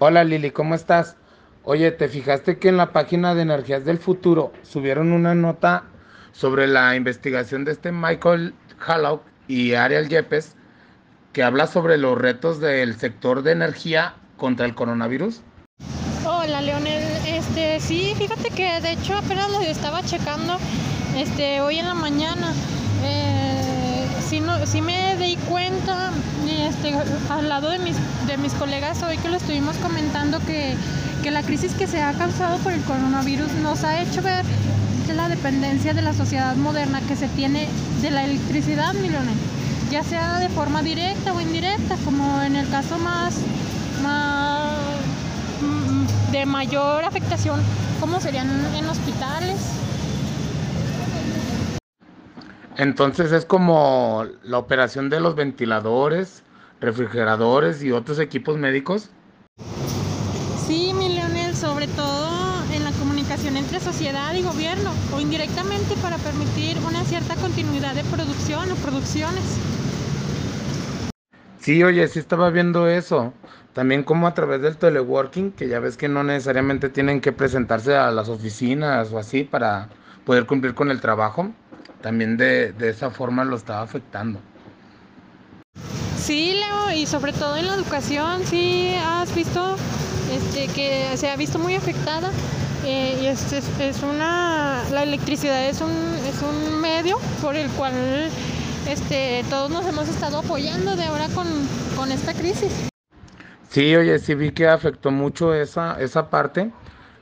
Hola Lili, ¿cómo estás? Oye, ¿te fijaste que en la página de Energías del Futuro subieron una nota sobre la investigación de este Michael Hallock y Ariel Yepes que habla sobre los retos del sector de energía contra el coronavirus? Hola Leonel, este sí, fíjate que de hecho apenas lo estaba checando este hoy en la mañana. Sí, me di cuenta este, al lado de mis, colegas hoy que lo estuvimos comentando que, que la crisis que se ha causado por el coronavirus nos ha hecho ver la dependencia de la sociedad moderna que se tiene de la electricidad, mi ya sea de forma directa o indirecta, como en el caso más, más mm, de mayor afectación, como serían en hospitales. Entonces es como la operación de los ventiladores, refrigeradores y otros equipos médicos. Sí, mi Leonel, sobre todo en la comunicación entre sociedad y gobierno o indirectamente para permitir una cierta continuidad de producción o producciones. Sí, oye, sí estaba viendo eso. También como a través del teleworking, que ya ves que no necesariamente tienen que presentarse a las oficinas o así para poder cumplir con el trabajo. También de, de esa forma lo estaba afectando. Sí, Leo, y sobre todo en la educación, sí has visto este, que se ha visto muy afectada. Eh, y es, es, es, una, la electricidad es un, es un medio por el cual este, todos nos hemos estado apoyando de ahora con, con esta crisis. Sí, oye, sí vi que afectó mucho esa, esa parte,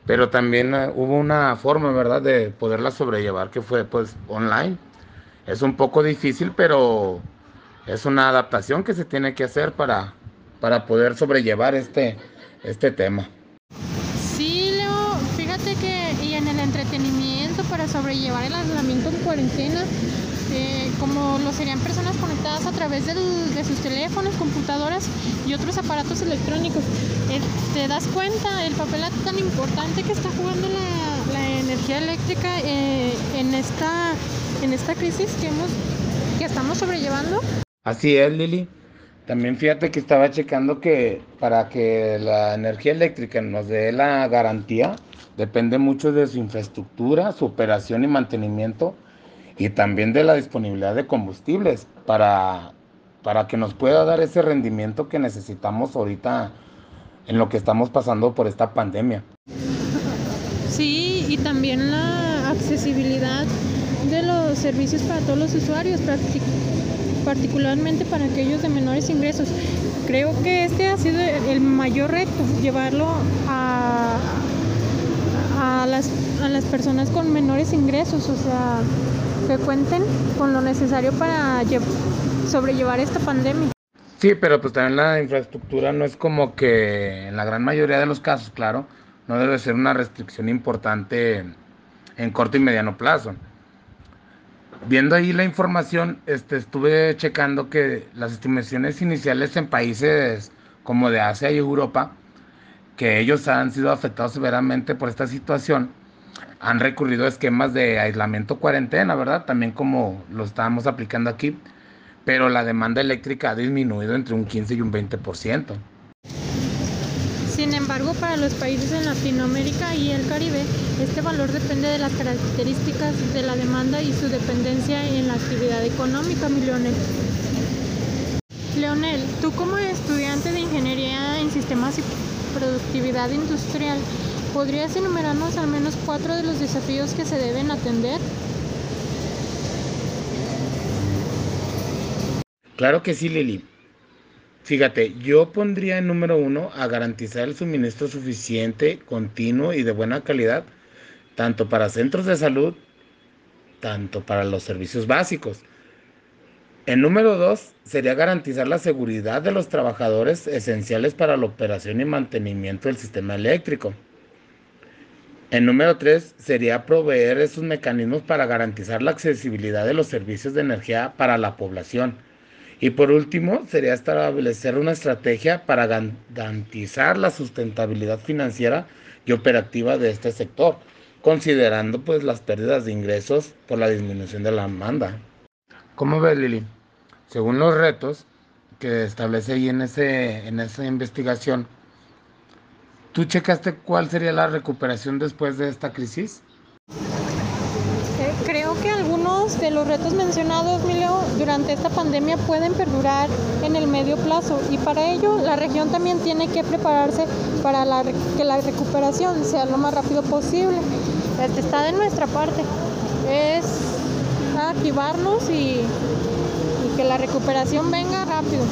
pero también uh, hubo una forma, ¿verdad?, de poderla sobrellevar, que fue pues online. Es un poco difícil, pero es una adaptación que se tiene que hacer para, para poder sobrellevar este, este tema. Sí, Leo, fíjate que y en el entretenimiento para sobrellevar el aislamiento en cuarentena, eh, como lo serían personas conectadas a través del, de sus teléfonos, computadoras y otros aparatos electrónicos. Eh, ¿Te das cuenta el papel tan importante que está jugando la, la energía eléctrica eh, en, esta, en esta crisis que, hemos, que estamos sobrellevando? Así es, Lili. También fíjate que estaba checando que para que la energía eléctrica nos dé la garantía, depende mucho de su infraestructura, su operación y mantenimiento y también de la disponibilidad de combustibles para, para que nos pueda dar ese rendimiento que necesitamos ahorita en lo que estamos pasando por esta pandemia. Sí, y también la accesibilidad de los servicios para todos los usuarios, particularmente para aquellos de menores ingresos. Creo que este ha sido el mayor reto, llevarlo a, a, las, a las personas con menores ingresos, o sea, que cuenten con lo necesario para sobrellevar esta pandemia. Sí, pero pues también la infraestructura no es como que en la gran mayoría de los casos, claro, no debe ser una restricción importante en corto y mediano plazo. Viendo ahí la información, este, estuve checando que las estimaciones iniciales en países como de Asia y Europa, que ellos han sido afectados severamente por esta situación, han recurrido a esquemas de aislamiento cuarentena, ¿verdad? También como lo estábamos aplicando aquí, pero la demanda eléctrica ha disminuido entre un 15 y un 20%. Sin embargo, para los países en Latinoamérica y el Caribe, este valor depende de las características de la demanda y su dependencia en la actividad económica, mi Leonel. Leonel, tú como estudiante de Ingeniería en Sistemas y Productividad Industrial, ¿Podrías enumerarnos al menos cuatro de los desafíos que se deben atender? Claro que sí, Lili. Fíjate, yo pondría en número uno a garantizar el suministro suficiente, continuo y de buena calidad, tanto para centros de salud, tanto para los servicios básicos. En número dos sería garantizar la seguridad de los trabajadores esenciales para la operación y mantenimiento del sistema eléctrico. El número tres sería proveer esos mecanismos para garantizar la accesibilidad de los servicios de energía para la población. Y por último, sería establecer una estrategia para garantizar la sustentabilidad financiera y operativa de este sector, considerando pues las pérdidas de ingresos por la disminución de la demanda. ¿Cómo ves, Lili? Según los retos que establece ahí en, ese, en esa investigación, ¿Tú checaste cuál sería la recuperación después de esta crisis? Eh, creo que algunos de los retos mencionados, Mileo, durante esta pandemia pueden perdurar en el medio plazo y para ello la región también tiene que prepararse para que la recuperación sea lo más rápido posible. Este, está de nuestra parte. Es activarnos y que la recuperación venga rápido.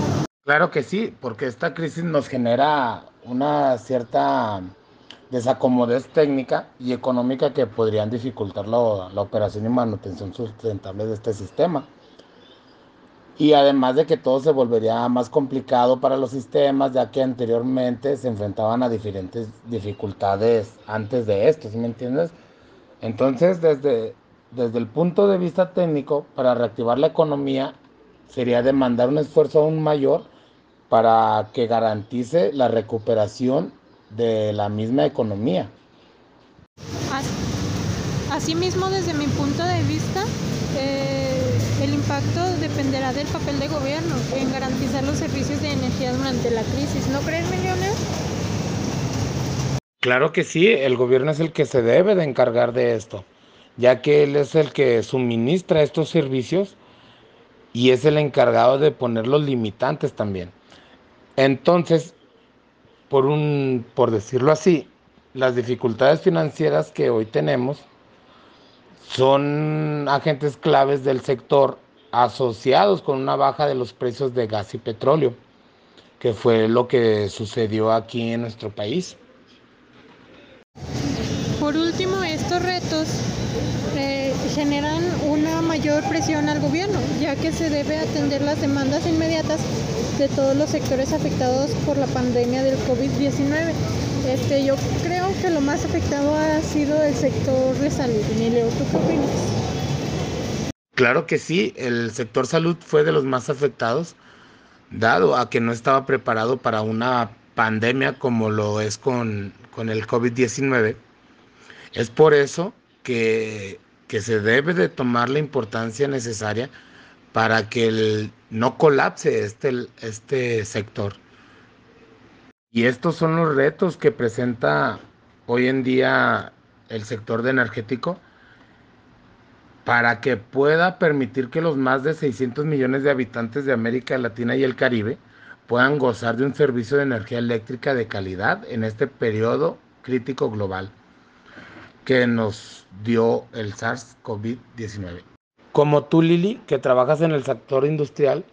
Claro que sí, porque esta crisis nos genera una cierta desacomodez técnica y económica que podrían dificultar la, la, operación y manutención sustentable de este sistema. Y además de que todo se volvería más complicado para los sistemas, ya que anteriormente se enfrentaban a diferentes dificultades antes de esto, ¿sí me entiendes? Entonces, desde, desde el punto de vista técnico, para reactivar la economía, sería demandar un esfuerzo aún mayor para que garantice la recuperación de la misma economía. Asimismo, desde mi punto de vista, eh, el impacto dependerá del papel de gobierno en garantizar los servicios de energía durante la crisis. ¿No crees, millones? Claro que sí, el gobierno es el que se debe de encargar de esto, ya que él es el que suministra estos servicios y es el encargado de poner los limitantes también. Entonces, por un, por decirlo así, las dificultades financieras que hoy tenemos son agentes claves del sector asociados con una baja de los precios de gas y petróleo, que fue lo que sucedió aquí en nuestro país. Por último, estos retos eh, generan una presión al gobierno, ya que se debe atender las demandas inmediatas de todos los sectores afectados por la pandemia del COVID-19. Este, yo creo que lo más afectado ha sido el sector de salud. Emilio, ¿tú qué opinas? Claro que sí, el sector salud fue de los más afectados, dado a que no estaba preparado para una pandemia como lo es con, con el COVID-19. Es por eso que, que se debe de tomar la importancia necesaria para que el, no colapse este, este sector. Y estos son los retos que presenta hoy en día el sector energético para que pueda permitir que los más de 600 millones de habitantes de América Latina y el Caribe puedan gozar de un servicio de energía eléctrica de calidad en este periodo crítico global que nos dio el SARS-CoV-19. Como tú, Lili, que trabajas en el sector industrial,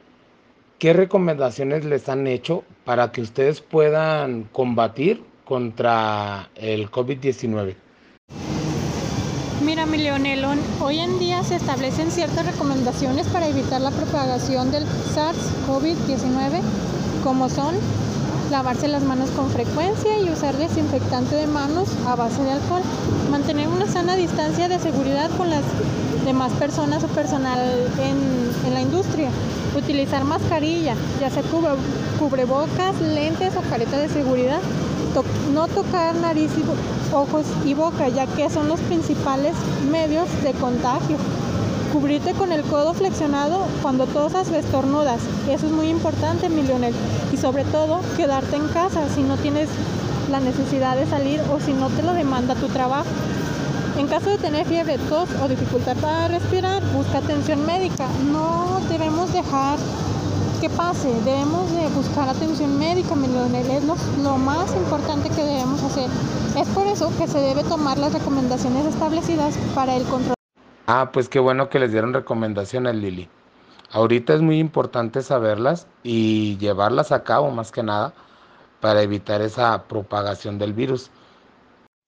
¿qué recomendaciones les han hecho para que ustedes puedan combatir contra el COVID-19? Mira, mi Leonelón, hoy en día se establecen ciertas recomendaciones para evitar la propagación del SARS-CoV-19, como son lavarse las manos con frecuencia y usar desinfectante de manos a base de alcohol, mantener una sana distancia de seguridad con las demás personas o personal en, la industria, utilizar mascarilla, ya sea cubrebocas, lentes o careta de seguridad, no tocar nariz, ojos y boca, ya que son los principales medios de contagio Cubrirte con el codo flexionado cuando tosas o estornudas. Eso es muy importante, mi Leonel. Y sobre todo, quedarte en casa si no tienes la necesidad de salir o si no te lo demanda tu trabajo. En caso de tener fiebre, tos o dificultad para respirar, busca atención médica. No debemos dejar que pase, debemos de buscar atención médica, mi Leonel. Es lo, lo más importante que debemos hacer. Es por eso que se debe tomar las recomendaciones establecidas para el control Ah, pues qué bueno que les dieron recomendaciones, Lili. Ahorita es muy importante saberlas y llevarlas a cabo más que nada para evitar esa propagación del virus.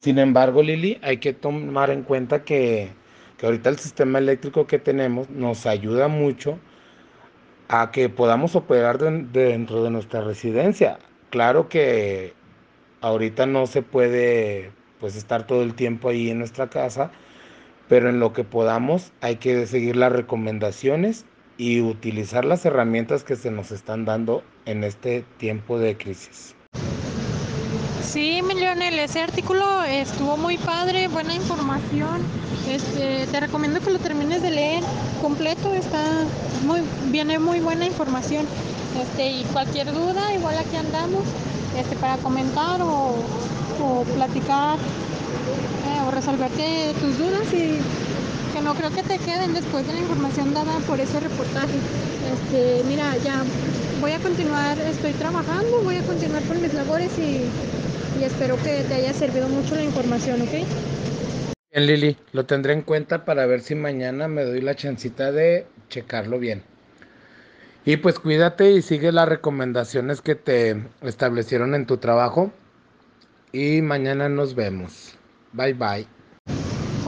Sin embargo, Lili, hay que tomar en cuenta que, que ahorita el sistema eléctrico que tenemos nos ayuda mucho a que podamos operar dentro de nuestra residencia. Claro que ahorita no se puede pues estar todo el tiempo ahí en nuestra casa, pero en lo que podamos hay que seguir las recomendaciones y utilizar las herramientas que se nos están dando en este tiempo de crisis. Sí, Lionel, ese artículo estuvo muy padre, buena información. Este, te recomiendo que lo termines de leer completo, está muy, viene muy buena información. Este, y cualquier duda, igual aquí andamos, este, para comentar o o platicar eh, o resolverte tus dudas que no creo que te queden después de la información dada por ese reportaje. Este, mira, ya voy a continuar, estoy trabajando, voy a continuar con mis labores y, y espero que te haya servido mucho la información, ¿ok? Bien, Lili, lo tendré en cuenta para ver si mañana me doy la chancita de checarlo bien. Y pues cuídate y sigue las recomendaciones que te establecieron en tu trabajo. Y mañana nos vemos. Bye bye.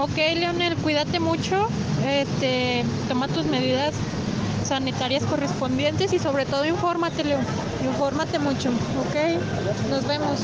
Ok, Leonel, cuídate mucho. Este, toma tus medidas sanitarias correspondientes y sobre todo infórmate, Leo. Infórmate mucho, ¿ok? Nos vemos.